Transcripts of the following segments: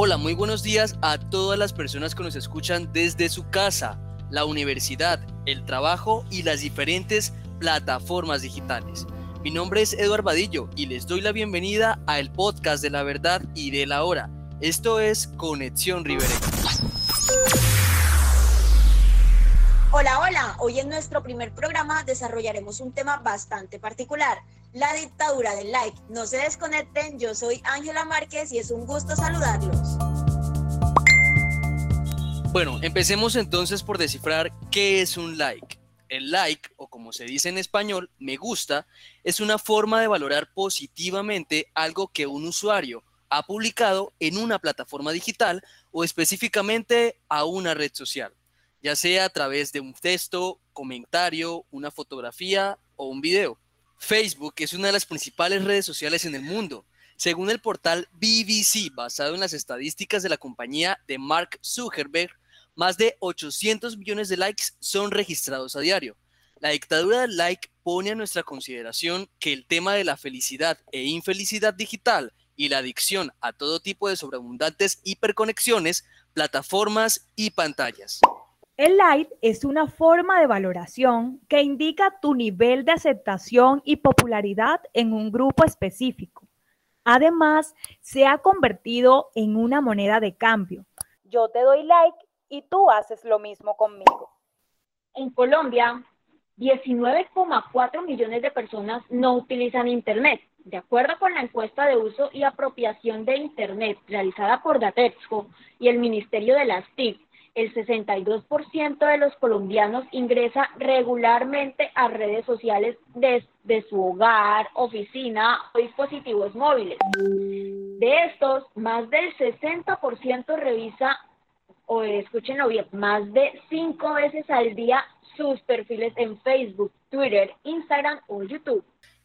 Hola, muy buenos días a todas las personas que nos escuchan desde su casa, la universidad, el trabajo y las diferentes plataformas digitales. Mi nombre es Eduardo Badillo y les doy la bienvenida a el podcast de la verdad y de la hora. Esto es Conexión Ribereña. Hola, hola. Hoy en nuestro primer programa desarrollaremos un tema bastante particular, la dictadura del like. No se desconecten, yo soy Ángela Márquez y es un gusto saludarlos. Bueno, empecemos entonces por descifrar qué es un like. El like, o como se dice en español, me gusta, es una forma de valorar positivamente algo que un usuario ha publicado en una plataforma digital o específicamente a una red social, ya sea a través de un texto, comentario, una fotografía o un video. Facebook es una de las principales redes sociales en el mundo. Según el portal BBC, basado en las estadísticas de la compañía de Mark Zuckerberg, más de 800 millones de likes son registrados a diario. La dictadura del like pone a nuestra consideración que el tema de la felicidad e infelicidad digital y la adicción a todo tipo de sobreabundantes hiperconexiones, plataformas y pantallas. El like es una forma de valoración que indica tu nivel de aceptación y popularidad en un grupo específico. Además, se ha convertido en una moneda de cambio. Yo te doy like y tú haces lo mismo conmigo. En Colombia, 19,4 millones de personas no utilizan Internet. De acuerdo con la encuesta de uso y apropiación de Internet realizada por Datexco y el Ministerio de las TIC, el 62% de los colombianos ingresa regularmente a redes sociales desde su hogar, oficina o dispositivos móviles. De estos, más del 60% revisa, o escúchenlo bien, más de cinco veces al día sus perfiles en Facebook, Twitter, Instagram o YouTube.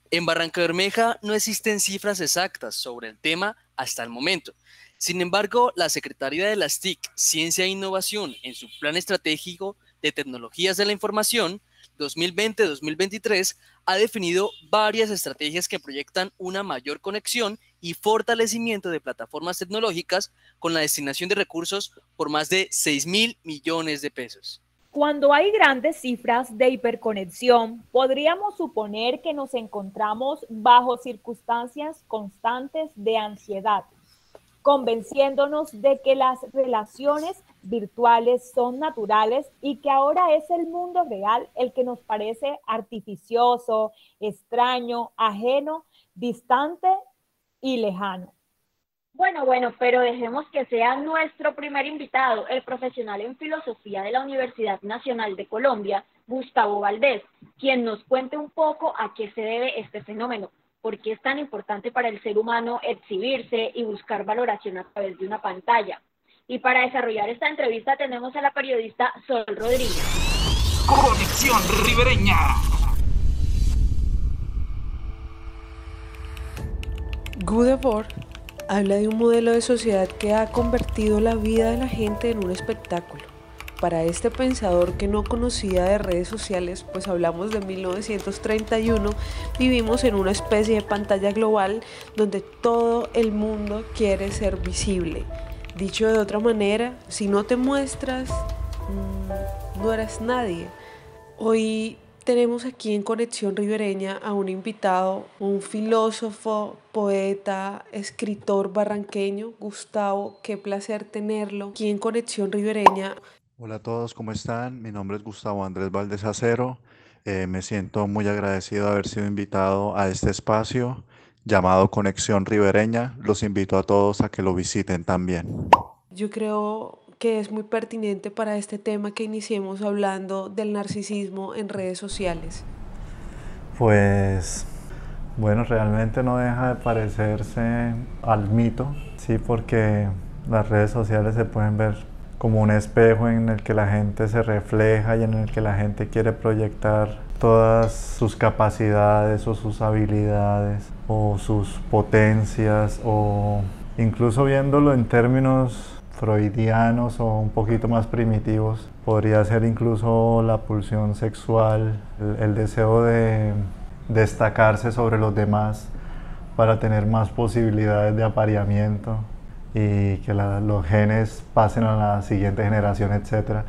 En Barranca Bermeja no existen cifras exactas sobre el tema hasta el momento. Sin embargo, la Secretaría de las TIC, Ciencia e Innovación, en su Plan Estratégico de Tecnologías de la Información 2020-2023, ha definido varias estrategias que proyectan una mayor conexión y fortalecimiento de plataformas tecnológicas con la destinación de recursos por más de 6 mil millones de pesos. Cuando hay grandes cifras de hiperconexión, podríamos suponer que nos encontramos bajo circunstancias constantes de ansiedad, convenciéndonos de que las relaciones virtuales son naturales y que ahora es el mundo real el que nos parece artificioso, extraño, ajeno, distante y lejano. Bueno, bueno, pero dejemos que sea nuestro primer invitado, el profesional en filosofía de la Universidad Nacional de Colombia, Gustavo Valdés, quien nos cuente un poco a qué se debe este fenómeno por qué es tan importante para el ser humano exhibirse y buscar valoración a través de una pantalla. Y para desarrollar esta entrevista tenemos a la periodista Sol Rodríguez. Conexión Ribereña. Good habla de un modelo de sociedad que ha convertido la vida de la gente en un espectáculo para este pensador que no conocía de redes sociales, pues hablamos de 1931, vivimos en una especie de pantalla global donde todo el mundo quiere ser visible. Dicho de otra manera, si no te muestras, mm, no eres nadie. Hoy tenemos aquí en Conexión Ribereña a un invitado, un filósofo, poeta, escritor barranqueño, Gustavo. Qué placer tenerlo aquí en Conexión Ribereña. Hola a todos, ¿cómo están? Mi nombre es Gustavo Andrés Valdés Acero. Eh, me siento muy agradecido de haber sido invitado a este espacio llamado Conexión Ribereña. Los invito a todos a que lo visiten también. Yo creo que es muy pertinente para este tema que iniciemos hablando del narcisismo en redes sociales. Pues bueno, realmente no deja de parecerse al mito, sí, porque las redes sociales se pueden ver como un espejo en el que la gente se refleja y en el que la gente quiere proyectar todas sus capacidades o sus habilidades o sus potencias o incluso viéndolo en términos freudianos o un poquito más primitivos, podría ser incluso la pulsión sexual, el, el deseo de destacarse sobre los demás para tener más posibilidades de apareamiento y que los genes pasen a la siguiente generación, etc.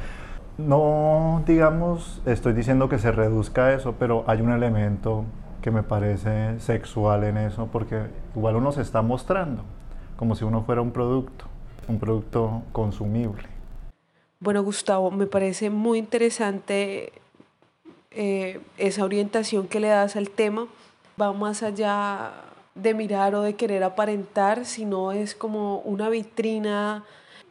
No, digamos, estoy diciendo que se reduzca eso, pero hay un elemento que me parece sexual en eso, porque igual uno se está mostrando como si uno fuera un producto, un producto consumible. Bueno, Gustavo, me parece muy interesante eh, esa orientación que le das al tema. Va más allá de mirar o de querer aparentar, sino es como una vitrina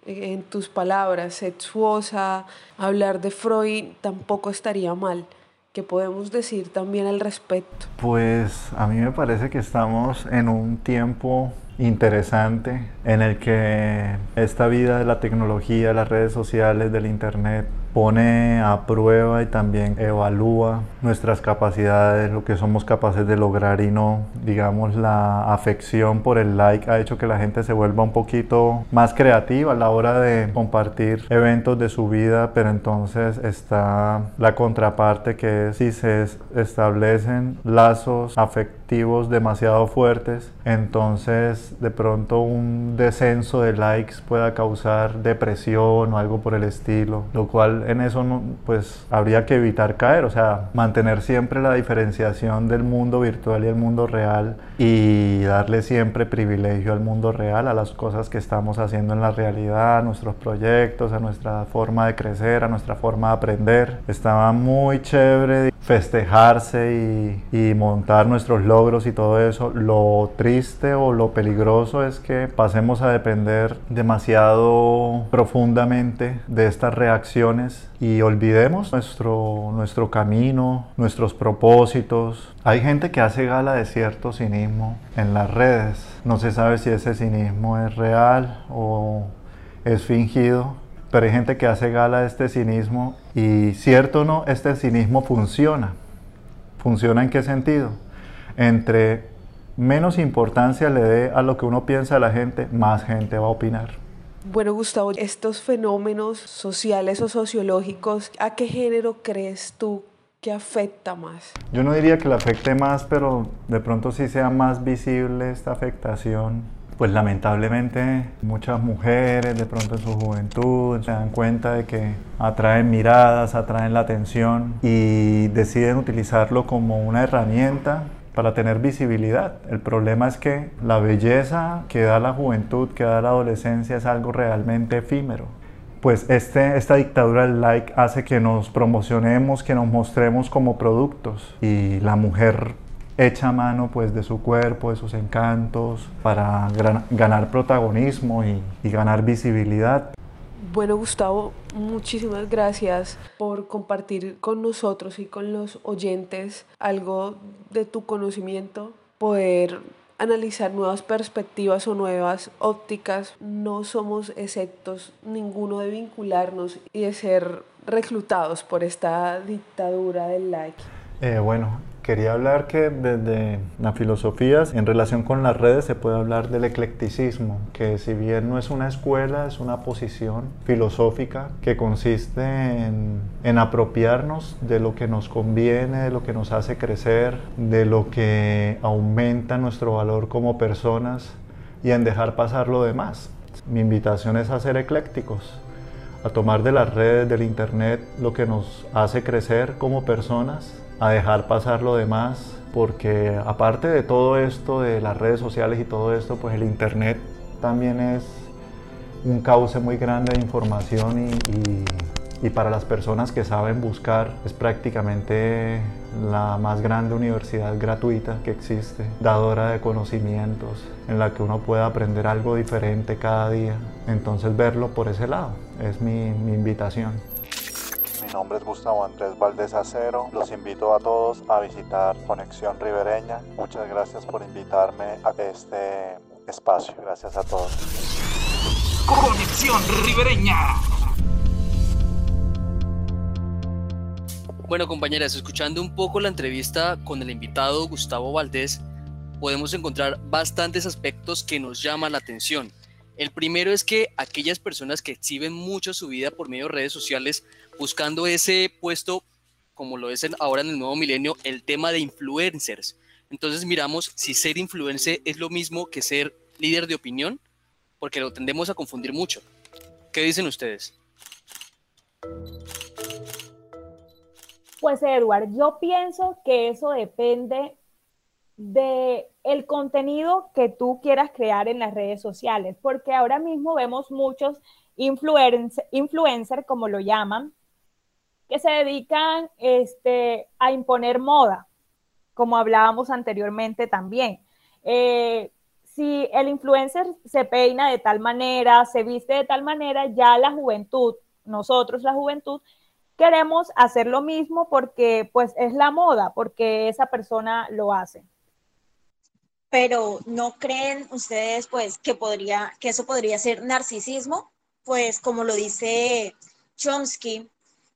eh, en tus palabras, sexuosa. Hablar de Freud tampoco estaría mal. ¿Qué podemos decir también al respecto? Pues a mí me parece que estamos en un tiempo interesante en el que esta vida de la tecnología, las redes sociales, del internet, pone a prueba y también evalúa nuestras capacidades, lo que somos capaces de lograr y no, digamos, la afección por el like ha hecho que la gente se vuelva un poquito más creativa a la hora de compartir eventos de su vida, pero entonces está la contraparte que es si se establecen lazos afectivos demasiado fuertes, entonces de pronto un descenso de likes pueda causar depresión o algo por el estilo, lo cual en eso pues habría que evitar caer, o sea, mantener siempre la diferenciación del mundo virtual y el mundo real y darle siempre privilegio al mundo real, a las cosas que estamos haciendo en la realidad, a nuestros proyectos, a nuestra forma de crecer, a nuestra forma de aprender. Estaba muy chévere festejarse y, y montar nuestros logros y todo eso. Lo triste o lo peligroso es que pasemos a depender demasiado profundamente de estas reacciones y olvidemos nuestro, nuestro camino, nuestros propósitos. Hay gente que hace gala de cierto cinismo en las redes. No se sabe si ese cinismo es real o es fingido, pero hay gente que hace gala de este cinismo y cierto o no, este cinismo funciona. ¿Funciona en qué sentido? Entre menos importancia le dé a lo que uno piensa de la gente, más gente va a opinar. Bueno, Gustavo, estos fenómenos sociales o sociológicos, ¿a qué género crees tú que afecta más? Yo no diría que le afecte más, pero de pronto sí sea más visible esta afectación. Pues lamentablemente muchas mujeres de pronto en su juventud se dan cuenta de que atraen miradas, atraen la atención y deciden utilizarlo como una herramienta para tener visibilidad. El problema es que la belleza que da la juventud, que da la adolescencia, es algo realmente efímero. Pues este, esta dictadura del like hace que nos promocionemos, que nos mostremos como productos y la mujer echa mano pues de su cuerpo, de sus encantos para ganar protagonismo y, y ganar visibilidad. Bueno, Gustavo, muchísimas gracias por compartir con nosotros y con los oyentes algo de tu conocimiento, poder analizar nuevas perspectivas o nuevas ópticas. No somos exceptos ninguno de vincularnos y de ser reclutados por esta dictadura del like. Eh, bueno, Quería hablar que desde la filosofía, en relación con las redes, se puede hablar del eclecticismo, que si bien no es una escuela, es una posición filosófica que consiste en, en apropiarnos de lo que nos conviene, de lo que nos hace crecer, de lo que aumenta nuestro valor como personas y en dejar pasar lo demás. Mi invitación es a ser eclécticos, a tomar de las redes, del internet, lo que nos hace crecer como personas a dejar pasar lo demás, porque aparte de todo esto, de las redes sociales y todo esto, pues el Internet también es un cauce muy grande de información y, para las personas que saben buscar es prácticamente la más grande universidad gratuita que existe, dadora de conocimientos, en la que uno puede aprender algo diferente cada día. Entonces verlo por ese lado es mi invitación. Mi nombre es Gustavo Andrés Valdés Acero. Los invito a todos a visitar Conexión Ribereña. Muchas gracias por invitarme a este espacio. Gracias a todos. Conexión Ribereña. Bueno, compañeras, escuchando un poco la entrevista con el invitado Gustavo Valdés, podemos encontrar bastantes aspectos que nos llaman la atención. El primero es que aquellas personas que exhiben mucho su vida por medio de redes sociales buscando ese puesto, como lo es ahora en el nuevo milenio, el tema de influencers. Entonces miramos si ser influencer es lo mismo que ser líder de opinión, porque lo tendemos a confundir mucho. ¿Qué dicen ustedes? Pues Edward, yo pienso que eso depende de el contenido que tú quieras crear en las redes sociales, porque ahora mismo vemos muchos influencers, influencer, como lo llaman, que se dedican este, a imponer moda, como hablábamos anteriormente también. Eh, si el influencer se peina de tal manera, se viste de tal manera, ya la juventud, nosotros la juventud, queremos hacer lo mismo porque pues es la moda, porque esa persona lo hace pero no creen ustedes pues que podría que eso podría ser narcisismo pues como lo dice Chomsky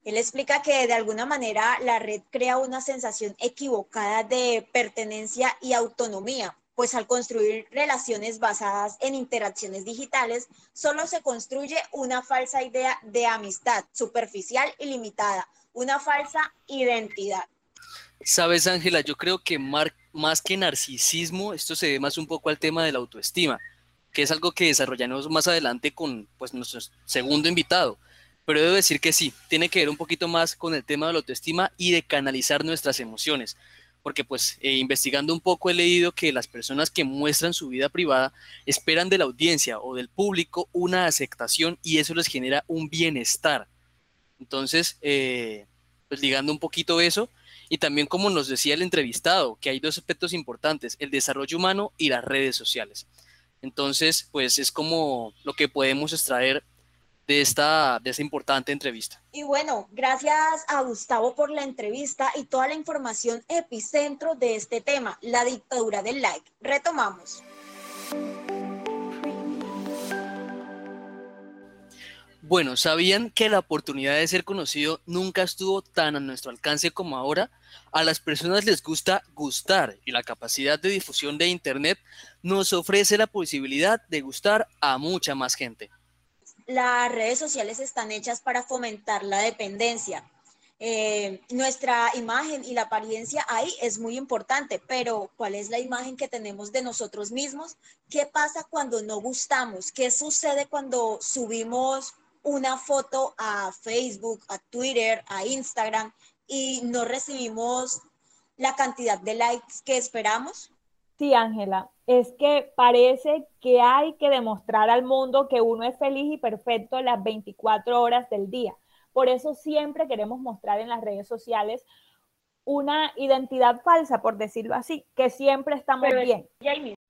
él explica que de alguna manera la red crea una sensación equivocada de pertenencia y autonomía pues al construir relaciones basadas en interacciones digitales, solo se construye una falsa idea de amistad superficial y limitada, una falsa identidad. Sabes, Ángela, yo creo que más que narcisismo, esto se ve más un poco al tema de la autoestima, que es algo que desarrollaremos más adelante con pues, nuestro segundo invitado. Pero debo decir que sí, tiene que ver un poquito más con el tema de la autoestima y de canalizar nuestras emociones. Porque pues eh, investigando un poco he leído que las personas que muestran su vida privada esperan de la audiencia o del público una aceptación y eso les genera un bienestar. Entonces, eh, pues ligando un poquito eso, y también como nos decía el entrevistado, que hay dos aspectos importantes, el desarrollo humano y las redes sociales. Entonces, pues es como lo que podemos extraer de esta, de esta importante entrevista. Y bueno, gracias a Gustavo por la entrevista y toda la información epicentro de este tema, la dictadura del like. Retomamos. Bueno, ¿sabían que la oportunidad de ser conocido nunca estuvo tan a nuestro alcance como ahora? A las personas les gusta gustar y la capacidad de difusión de Internet nos ofrece la posibilidad de gustar a mucha más gente. Las redes sociales están hechas para fomentar la dependencia. Eh, nuestra imagen y la apariencia ahí es muy importante, pero ¿cuál es la imagen que tenemos de nosotros mismos? ¿Qué pasa cuando no gustamos? ¿Qué sucede cuando subimos una foto a Facebook, a Twitter, a Instagram y no recibimos la cantidad de likes que esperamos? Sí, Ángela, es que parece que hay que demostrar al mundo que uno es feliz y perfecto las 24 horas del día. Por eso siempre queremos mostrar en las redes sociales una identidad falsa, por decirlo así, que siempre estamos bien.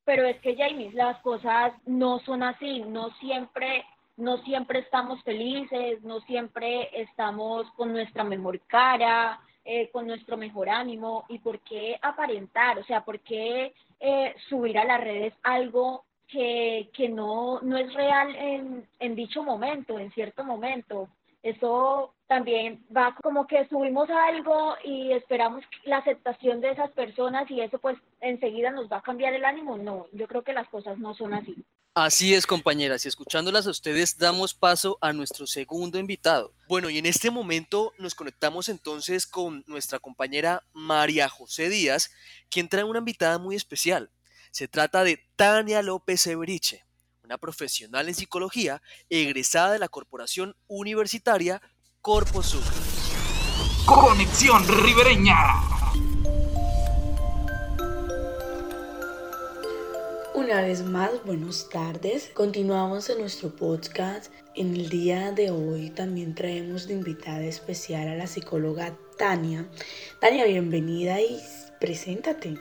pero es que, Jamie, las cosas no son así, no siempre no siempre estamos felices, no siempre estamos con nuestra mejor cara, eh, con nuestro mejor ánimo. ¿Y por qué aparentar? O sea, ¿por qué eh, subir a las redes algo que, que no, no es real en, en dicho momento, en cierto momento? Eso también va como que subimos algo y esperamos la aceptación de esas personas y eso pues enseguida nos va a cambiar el ánimo. No, yo creo que las cosas no son así. Así es, compañeras, y escuchándolas a ustedes damos paso a nuestro segundo invitado. Bueno, y en este momento nos conectamos entonces con nuestra compañera María José Díaz, quien trae una invitada muy especial. Se trata de Tania López Eberiche, una profesional en psicología egresada de la Corporación Universitaria Corpo Sucre. Conexión Ribereña. Una vez más, buenas tardes. Continuamos en nuestro podcast. En el día de hoy también traemos de invitada especial a la psicóloga Tania. Tania, bienvenida y preséntate.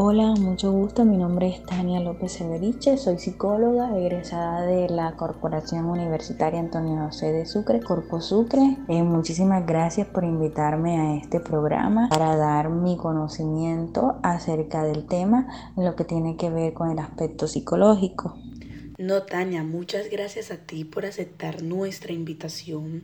Hola, mucho gusto. Mi nombre es Tania López Severiche. Soy psicóloga egresada de la Corporación Universitaria Antonio José de Sucre, Corpo Sucre. Eh, muchísimas gracias por invitarme a este programa para dar mi conocimiento acerca del tema lo que tiene que ver con el aspecto psicológico. No, Tania, muchas gracias a ti por aceptar nuestra invitación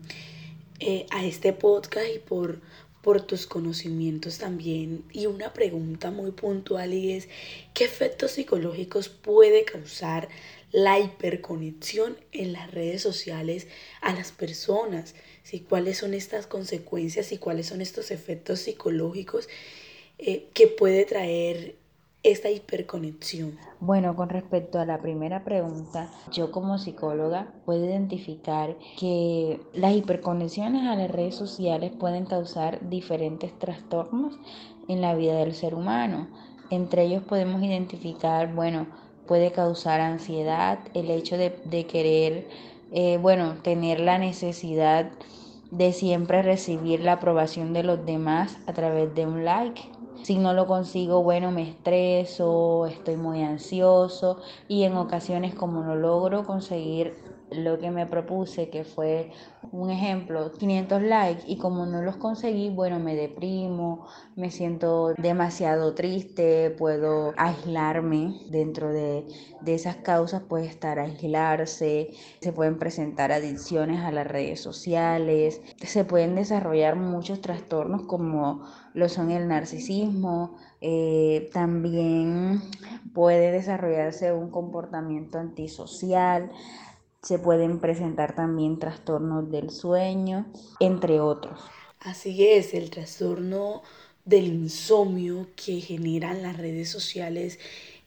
eh, a este podcast y por por tus conocimientos también. Y una pregunta muy puntual y es, ¿qué efectos psicológicos puede causar la hiperconexión en las redes sociales a las personas? ¿Sí? ¿Cuáles son estas consecuencias y cuáles son estos efectos psicológicos eh, que puede traer esta hiperconexión? Bueno, con respecto a la primera pregunta, yo como psicóloga puedo identificar que las hiperconexiones a las redes sociales pueden causar diferentes trastornos en la vida del ser humano. Entre ellos podemos identificar, bueno, puede causar ansiedad, el hecho de, querer, eh, bueno, tener la necesidad de siempre recibir la aprobación de los demás a través de un like. Si no lo consigo, bueno, me estreso, estoy muy ansioso y en ocasiones como no logro conseguir lo que me propuse, que fue un ejemplo, 500 likes, y como no los conseguí, bueno, me deprimo, me siento demasiado triste, puedo aislarme dentro de, de esas causas, puede estar aislarse, se pueden presentar adicciones a las redes sociales, se pueden desarrollar muchos trastornos como lo son el narcisismo, eh, también puede desarrollarse un comportamiento antisocial, se pueden presentar también trastornos del sueño, entre otros. Así es, el trastorno del insomnio que generan las redes sociales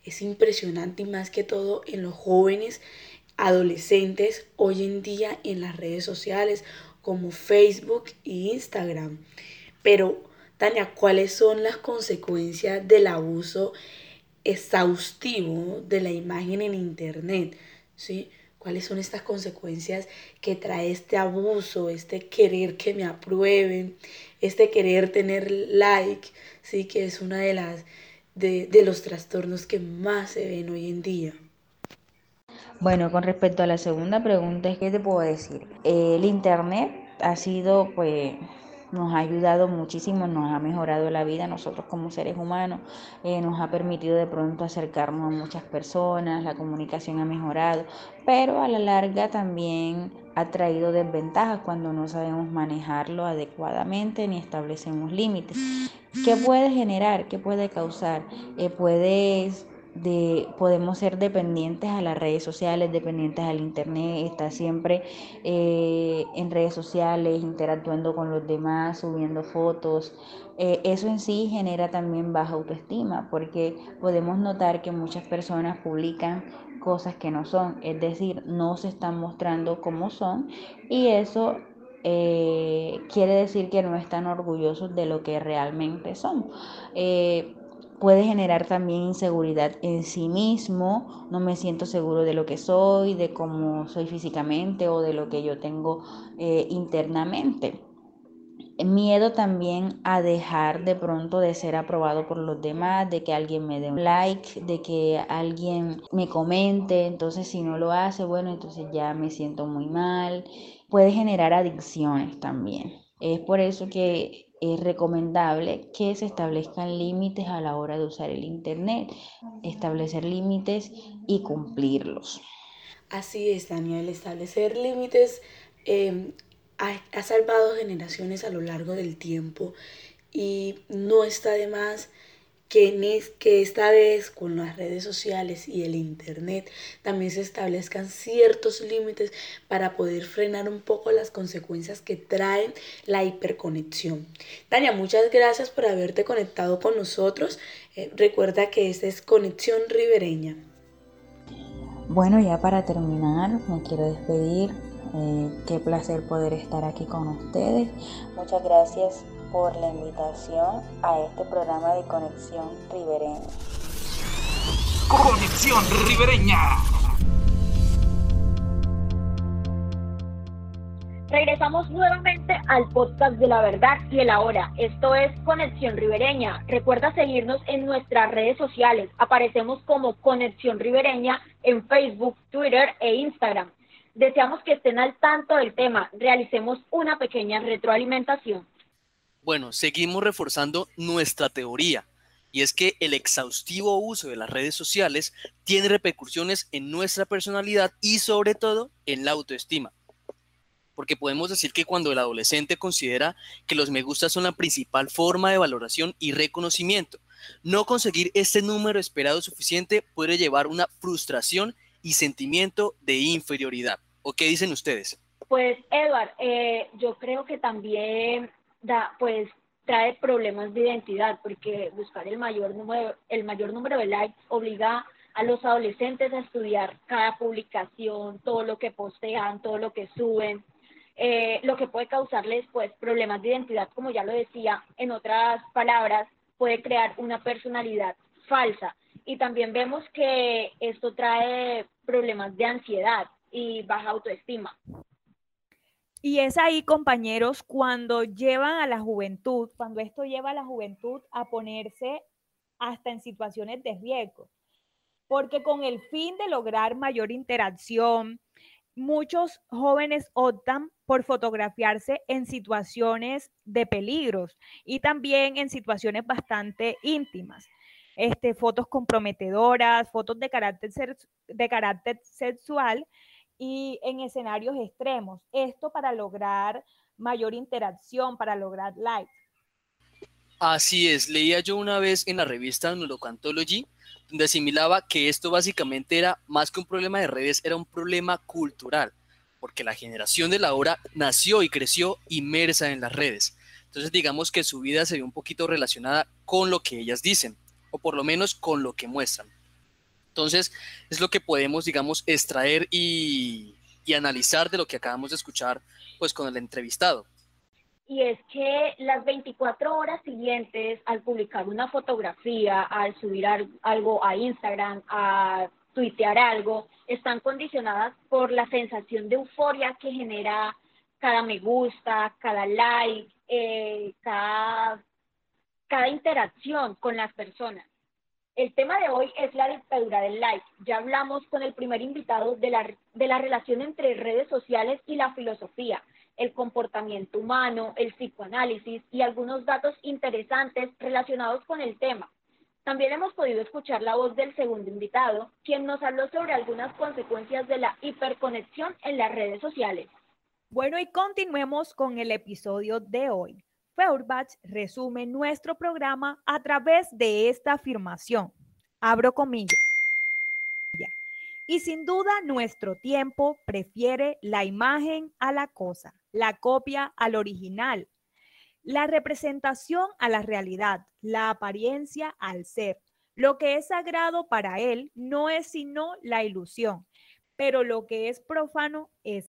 es impresionante y más que todo en los jóvenes adolescentes hoy en día en las redes sociales como Facebook e Instagram. Pero, Tania, ¿cuáles son las consecuencias del abuso exhaustivo de la imagen en Internet? ¿Sí? cuáles son estas consecuencias que trae este abuso, este querer que me aprueben, este querer tener like, sí, que es una de las de, los trastornos que más se ven hoy en día. Bueno, con respecto a la segunda pregunta, ¿qué te puedo decir? El internet ha sido pues nos ha ayudado muchísimo, nos ha mejorado la vida nosotros como seres humanos, eh, nos ha permitido de pronto acercarnos a muchas personas, la comunicación ha mejorado, pero a la larga también ha traído desventajas cuando no sabemos manejarlo adecuadamente ni establecemos límites. ¿Qué puede generar? ¿Qué puede causar? Eh, puede de, podemos ser dependientes a las redes sociales, dependientes al internet, estar siempre eh, en redes sociales, interactuando con los demás, subiendo fotos. Eh, eso en sí genera también baja autoestima porque podemos notar que muchas personas publican cosas que no son, es decir, no se están mostrando como son y eso eh, quiere decir que no están orgullosos de lo que realmente son puede generar también inseguridad en sí mismo, no me siento seguro de lo que soy, de cómo soy físicamente o de lo que yo tengo eh, internamente. Miedo también a dejar de pronto de ser aprobado por los demás, de que alguien me dé un like, de que alguien me comente, entonces si no lo hace, bueno, entonces ya me siento muy mal. Puede generar adicciones también. Es por eso que es recomendable que se establezcan límites a la hora de usar el Internet, establecer límites y cumplirlos. Así es, Daniel, establecer límites em, ha salvado generaciones a lo largo del tiempo y no está de más que, que esta vez con las redes sociales y el Internet también se establezcan ciertos límites para poder frenar un poco las consecuencias que traen la hiperconexión. Tania, muchas gracias por haberte conectado con nosotros. Eh, recuerda que esta es Conexión Ribereña. Bueno, ya para terminar, me quiero despedir. Eh, qué placer poder estar aquí con ustedes. Muchas gracias por la invitación a este programa de Conexión Ribereña. Conexión Ribereña. Regresamos nuevamente al podcast de la verdad y el ahora. Esto es Conexión Ribereña. Recuerda seguirnos en nuestras redes sociales. Aparecemos como Conexión Ribereña en Facebook, Twitter e Instagram. Deseamos que estén al tanto del tema. Realicemos una pequeña retroalimentación. Bueno, seguimos reforzando nuestra teoría, y es que el exhaustivo uso de las redes sociales tiene repercusiones en nuestra personalidad y sobre todo en la autoestima. Porque podemos decir que cuando el adolescente considera que los me gusta son la principal forma de valoración y reconocimiento, no conseguir este número esperado suficiente puede llevar una frustración y sentimiento de inferioridad. ¿O qué dicen ustedes? Pues, Edward, eh, yo creo que también da, pues trae problemas de identidad porque buscar el mayor número, el mayor número de likes obliga a los adolescentes a estudiar cada publicación, todo lo que postean, todo lo que suben, eh, lo que puede causarles pues problemas de identidad, como ya lo decía, en otras palabras, puede crear una personalidad falsa. Y también vemos que esto trae problemas de ansiedad y baja autoestima. Y es ahí, compañeros, cuando llevan a la juventud, cuando esto lleva a la juventud a ponerse hasta en situaciones de riesgo. Porque con el fin de lograr mayor interacción, muchos jóvenes optan por fotografiarse en situaciones de peligros y también en situaciones bastante íntimas. Este, fotos comprometedoras, fotos de carácter, de carácter sexual y en escenarios extremos. Esto para lograr mayor interacción, para lograr likes. Así es, leía yo una vez en la revista Neurocantology, donde asimilaba que esto básicamente era más que un problema de redes, era un problema cultural, porque la generación de la hora nació y creció inmersa en las redes. Entonces digamos que su vida se ve un poquito relacionada con lo que ellas dicen, o por lo menos con lo que muestran. Entonces, es lo que podemos, digamos, extraer y, analizar de lo que acabamos de escuchar, pues con el entrevistado. Y es que las 24 horas siguientes al publicar una fotografía, al subir algo a Instagram, a tuitear algo, están condicionadas por la sensación de euforia que genera cada me gusta, cada like, eh, cada, cada interacción con las personas. El tema de hoy es la dictadura del like. Ya hablamos con el primer invitado de la, de la relación entre redes sociales y la filosofía, el comportamiento humano, el psicoanálisis y algunos datos interesantes relacionados con el tema. También hemos podido escuchar la voz del segundo invitado, quien nos habló sobre algunas consecuencias de la hiperconexión en las redes sociales. Bueno, y continuemos con el episodio de hoy. Feuerbach resume nuestro programa a través de esta afirmación. Abro comillas. Y sin duda nuestro tiempo prefiere la imagen a la cosa, la copia al original, la representación a la realidad, la apariencia al ser. Lo que es sagrado para él no es sino la ilusión, pero lo que es profano es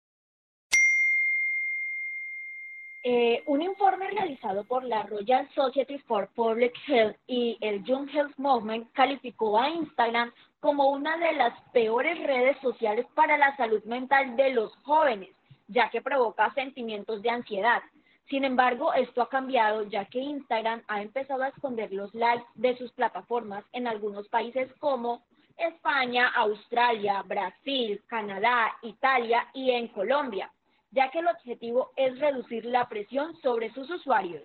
eh, un informe realizado por la Royal Society for Public Health y el Young Health Movement calificó a Instagram como una de las peores redes sociales para la salud mental de los jóvenes, ya que provoca sentimientos de ansiedad. Sin embargo, esto ha cambiado ya que Instagram ha empezado a esconder los likes de sus plataformas en algunos países como España, Australia, Brasil, Canadá, Italia y en Colombia ya que el objetivo es reducir la presión sobre sus usuarios.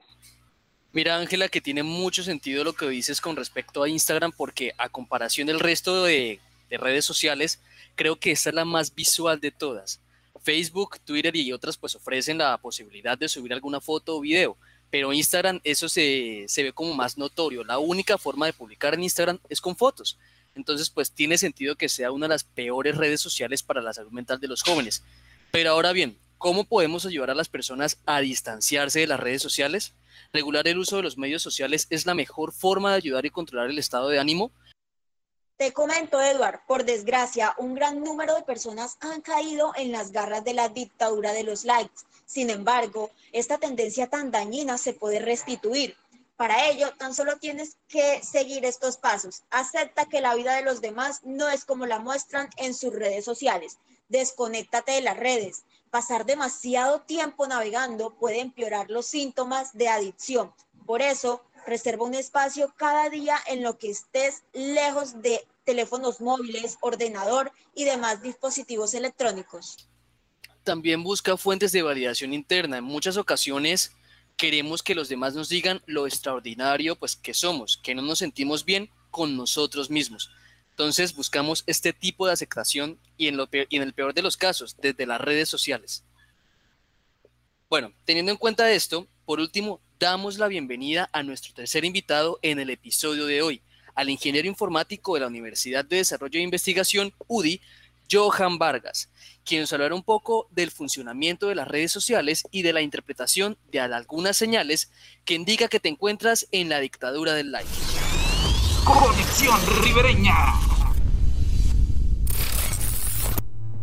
Mira, Ángela, que tiene mucho sentido lo que dices con respecto a Instagram, porque a comparación del resto de, redes sociales, creo que esta es la más visual de todas. Facebook, Twitter y otras pues ofrecen la posibilidad de subir alguna foto o video, pero Instagram eso se, se, ve como más notorio. La única forma de publicar en Instagram es con fotos. Entonces pues tiene sentido que sea una de las peores redes sociales para la salud mental de los jóvenes. Pero ahora bien, ¿Cómo podemos ayudar a las personas a distanciarse de las redes sociales? ¿Regular el uso de los medios sociales es la mejor forma de ayudar y controlar el estado de ánimo? Te comento, Edward, por desgracia, un gran número de personas han caído en las garras de la dictadura de los likes. Sin embargo, esta tendencia tan dañina se puede restituir. Para ello, tan solo tienes que seguir estos pasos. Acepta que la vida de los demás no es como la muestran en sus redes sociales. Desconéctate de las redes. Pasar demasiado tiempo navegando puede empeorar los síntomas de adicción. Por eso, reserva un espacio cada día en lo que estés lejos de teléfonos móviles, ordenador y demás dispositivos electrónicos. También busca fuentes de validación interna. En muchas ocasiones queremos que los demás nos digan lo extraordinario pues que somos, que no nos sentimos bien con nosotros mismos. Entonces buscamos este tipo de aceptación y en, en el peor de los casos, desde las redes sociales. Bueno, teniendo en cuenta esto, por último, damos la bienvenida a nuestro tercer invitado en el episodio de hoy, al ingeniero informático de la Universidad de Desarrollo e Investigación, UDI, Johan Vargas, quien nos hablará un poco del funcionamiento de las redes sociales y de la interpretación de algunas señales que indica que te encuentras en la dictadura del like. Conexión Ribereña.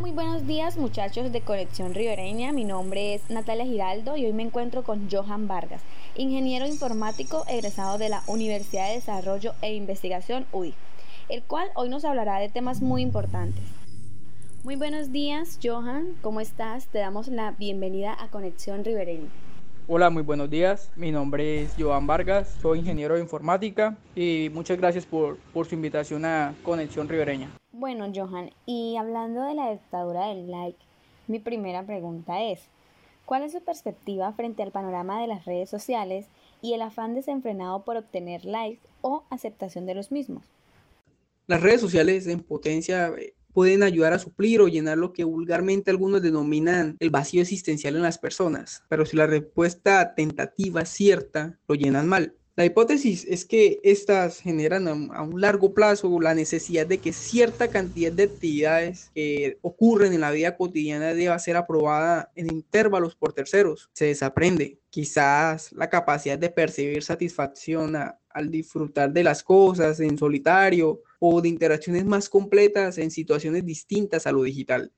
Muy buenos días muchachos de Conexión Ribereña, mi nombre es Natalia Giraldo y hoy me encuentro con Johan Vargas, ingeniero informático egresado de la Universidad de Desarrollo e Investigación UDI, el cual hoy nos hablará de temas muy importantes. Muy buenos días Johan, ¿cómo estás? Te damos la bienvenida a Conexión Ribereña. Hola, muy buenos días. Mi nombre es Johan Vargas, soy ingeniero de informática y muchas gracias por, por su invitación a Conexión Ribereña. Bueno, Johan, y hablando de la dictadura del like, mi primera pregunta es, ¿cuál es su perspectiva frente al panorama de las redes sociales y el afán desenfrenado por obtener likes o aceptación de los mismos? Las redes sociales en potencia eh, pueden ayudar a suplir o llenar lo que vulgarmente algunos denominan el vacío existencial en las personas, pero si la respuesta tentativa es cierta, lo llenan mal. La hipótesis es que estas generan a, un largo plazo la necesidad de que cierta cantidad de actividades que ocurren en la vida cotidiana deba ser aprobada en intervalos por terceros. Se desaprende quizás la capacidad de percibir satisfacción al disfrutar de las cosas en solitario o de interacciones más completas en situaciones distintas a lo digital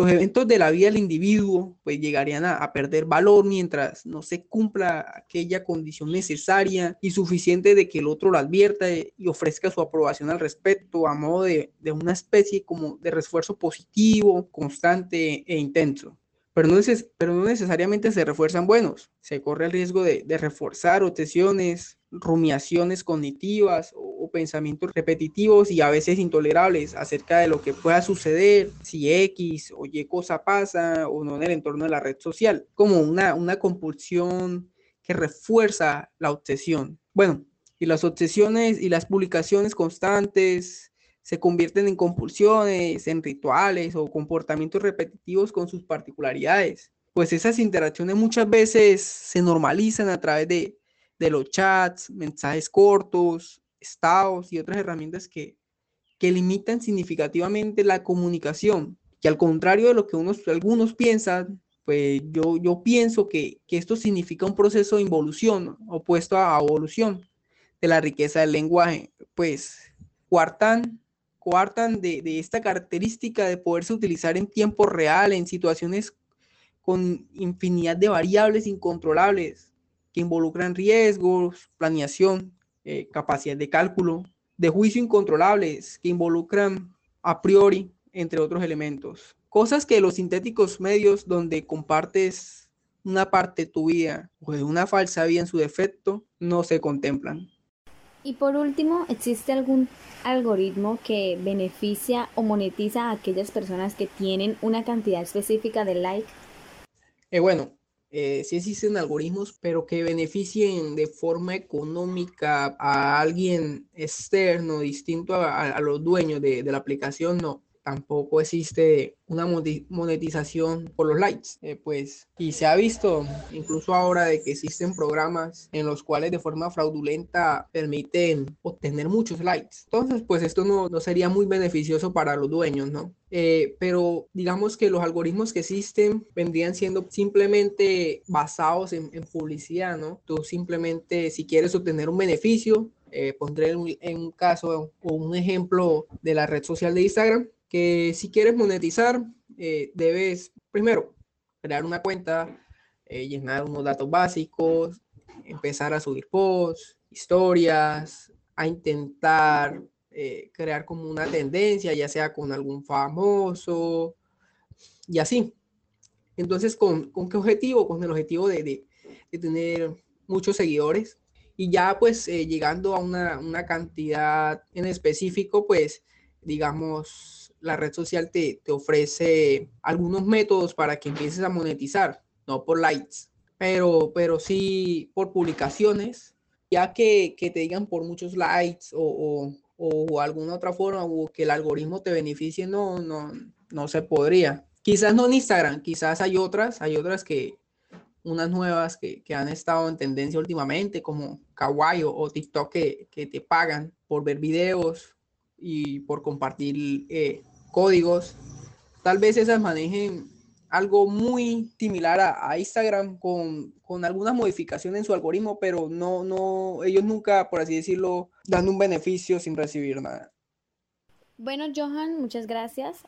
los eventos de la vida del individuo pues llegarían a, perder valor mientras no se cumpla aquella condición necesaria y suficiente de que el otro lo advierta y ofrezca su aprobación al respecto a modo de, una especie como de refuerzo positivo, constante e intenso. Pero no, pero no necesariamente se refuerzan buenos, se corre el riesgo de, de reforzar obsesiones, rumiaciones cognitivas o, pensamientos repetitivos y a veces intolerables acerca de lo que pueda suceder si X o Y cosa pasa o no en el entorno de la red social, como una, una compulsión que refuerza la obsesión. Bueno, y las obsesiones y las publicaciones constantes se convierten en compulsiones, en rituales o comportamientos repetitivos con sus particularidades. Pues esas interacciones muchas veces se normalizan a través de, de los chats, mensajes cortos, estados y otras herramientas que, que limitan significativamente la comunicación. Que al contrario de lo que unos, algunos piensan, pues yo, yo pienso que, que esto significa un proceso de involución opuesto a evolución de la riqueza del lenguaje. Pues cuartan, cuartan de, de esta característica de poderse utilizar en tiempo real en situaciones con infinidad de variables incontrolables que involucran riesgos, planeación, eh, capacidad de cálculo, de juicio incontrolables, que involucran a priori, entre otros elementos. Cosas que los sintéticos medios donde compartes una parte de tu vida o de una falsa vida en su defecto no se contemplan. Y por último, ¿existe algún algoritmo que beneficia o monetiza a aquellas personas que tienen una cantidad específica de like? Eh, bueno, eh, sí existen algoritmos, pero que beneficien de forma económica a alguien externo, distinto a, los dueños de, de, la aplicación, no tampoco existe una monetización por los likes, eh, pues, y se ha visto incluso ahora de que existen programas en los cuales de forma fraudulenta permiten obtener muchos likes. Entonces, pues esto no, no sería muy beneficioso para los dueños, ¿no? Eh, pero digamos que los algoritmos que existen vendrían siendo simplemente basados en, en publicidad, ¿no? Tú simplemente, si quieres obtener un beneficio, eh, pondré en un caso o un ejemplo de la red social de Instagram, que si quieres monetizar, eh, debes primero crear una cuenta, eh, llenar unos datos básicos, empezar a subir posts, historias, a intentar eh, crear como una tendencia, ya sea con algún famoso y así. Entonces, ¿con, con qué objetivo? Con el objetivo de, de, de tener muchos seguidores y ya pues llegando a una, una cantidad en específico, pues digamos, la red social te, ofrece algunos métodos para que empieces a monetizar, no por likes, pero, pero sí por publicaciones, ya que, te digan por muchos likes o, alguna otra forma o que el algoritmo te beneficie, no, no, no se podría. Quizás no en Instagram, quizás hay otras, hay otras que, unas nuevas que, han estado en tendencia últimamente, como Kawaii o, TikTok, que, que, te pagan por ver videos y por compartir eh, códigos, tal vez esas manejen algo muy similar a, Instagram con, con, algunas modificaciones en su algoritmo, pero no, no, ellos nunca, por así decirlo, dan un beneficio sin recibir nada. Bueno, Johan, muchas gracias.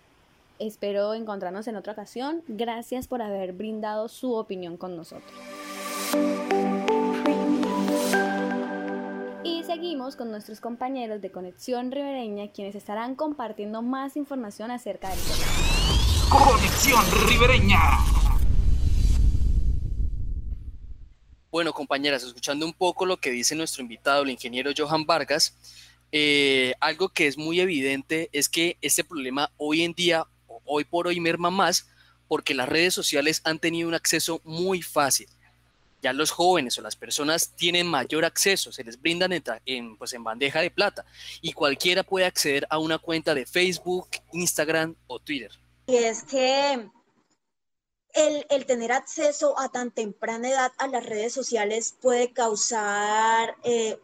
Espero encontrarnos en otra ocasión. Gracias por haber brindado su opinión con nosotros. Seguimos con nuestros compañeros de Conexión Ribereña, quienes estarán compartiendo más información acerca del tema. Conexión Ribereña. Bueno, compañeras, escuchando un poco lo que dice nuestro invitado, el ingeniero Johan Vargas, eh, algo que es muy evidente es que este problema hoy en día, hoy por hoy, merma más porque las redes sociales han tenido un acceso muy fácil. Ya los jóvenes o las personas tienen mayor acceso, se les brindan en, pues en bandeja de plata y cualquiera puede acceder a una cuenta de Facebook, Instagram o Twitter. Y es que el, tener acceso a tan temprana edad a las redes sociales puede causar eh,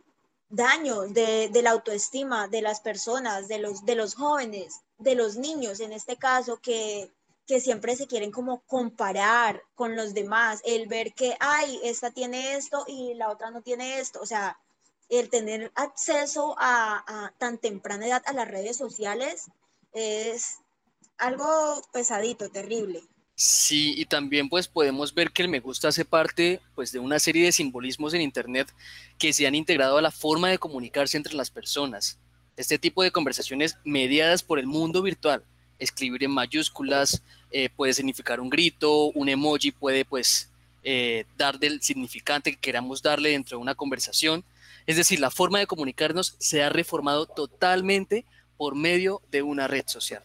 daño de, la autoestima de las personas, de los, de los jóvenes, de los niños en este caso, que, que siempre se quieren como comparar con los demás, el ver que, ay, esta tiene esto y la otra no tiene esto, o sea, el tener acceso a, tan temprana edad a las redes sociales es algo pesadito, terrible. Sí, y también pues podemos ver que el me gusta hace parte pues de una serie de simbolismos en internet que se han integrado a la forma de comunicarse entre las personas. Este tipo de conversaciones mediadas por el mundo virtual, escribir en mayúsculas eh, puede significar un grito, un emoji puede pues eh, dar del significante que queramos darle dentro de una conversación. Es decir, la forma de comunicarnos se ha reformado totalmente por medio de una red social.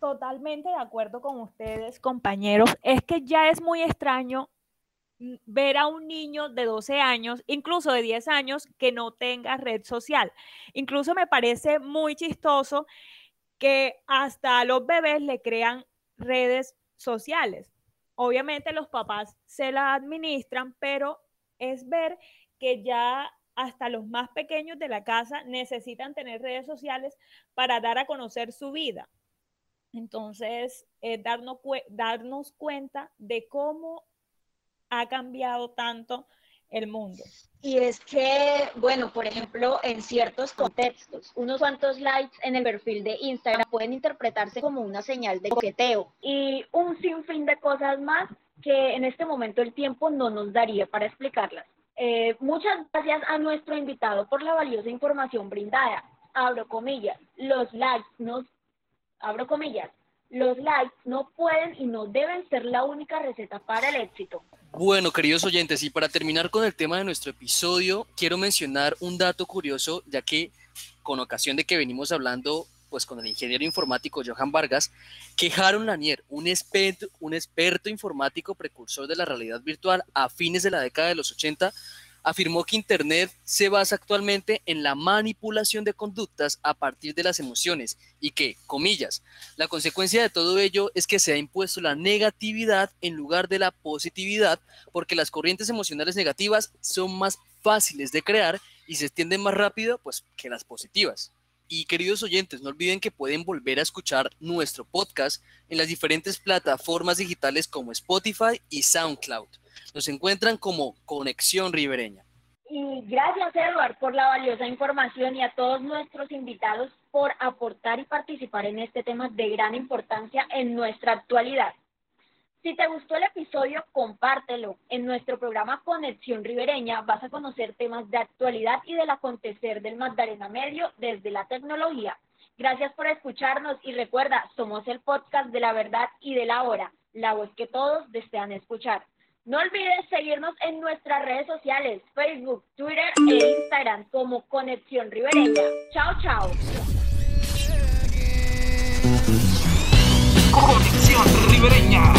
Totalmente de acuerdo con ustedes, compañeros. Es que ya es muy extraño ver a un niño de 12 años, incluso de 10 años, que no tenga red social. Incluso me parece muy chistoso que hasta a los bebés le crean redes sociales. Obviamente los papás se la administran, pero es ver que ya hasta los más pequeños de la casa necesitan tener redes sociales para dar a conocer su vida. Entonces, eh, darnos, darnos cuenta de cómo ha cambiado tanto el mundo. Y es que, bueno, por ejemplo, en ciertos contextos, unos cuantos likes en el perfil de Instagram pueden interpretarse como una señal de coqueteo y un sinfín de cosas más que en este momento el tiempo no nos daría para explicarlas. Eh, muchas gracias a nuestro invitado por la valiosa información brindada. Abro comillas, los likes nos abro comillas, los likes no pueden y no deben ser la única receta para el éxito. Bueno, queridos oyentes, y para terminar con el tema de nuestro episodio, quiero mencionar un dato curioso, ya que con ocasión de que venimos hablando pues con el ingeniero informático Johan Vargas, que Harold Lanier, un experto, informático precursor de la realidad virtual a fines de la década de los 80, afirmó que Internet se basa actualmente en la manipulación de conductas a partir de las emociones y que, comillas, la consecuencia de todo ello es que se ha impuesto la negatividad en lugar de la positividad porque las corrientes emocionales negativas son más fáciles de crear y se extienden más rápido pues, que las positivas. Y queridos oyentes, no olviden que pueden volver a escuchar nuestro podcast en las diferentes plataformas digitales como Spotify y SoundCloud. Nos encuentran como Conexión Ribereña. Y gracias, Edward, por la valiosa información y a todos nuestros invitados por aportar y participar en este tema de gran importancia en nuestra actualidad. Si te gustó el episodio, compártelo. En nuestro programa Conexión Ribereña vas a conocer temas de actualidad y del acontecer del Magdalena Medio desde la tecnología. Gracias por escucharnos y recuerda, somos el podcast de la verdad y de la hora, la voz que todos desean escuchar. No olvides seguirnos en nuestras redes sociales, Facebook, Twitter e Instagram como Conexión Ribereña. Chao, chao. Conexión Ribereña.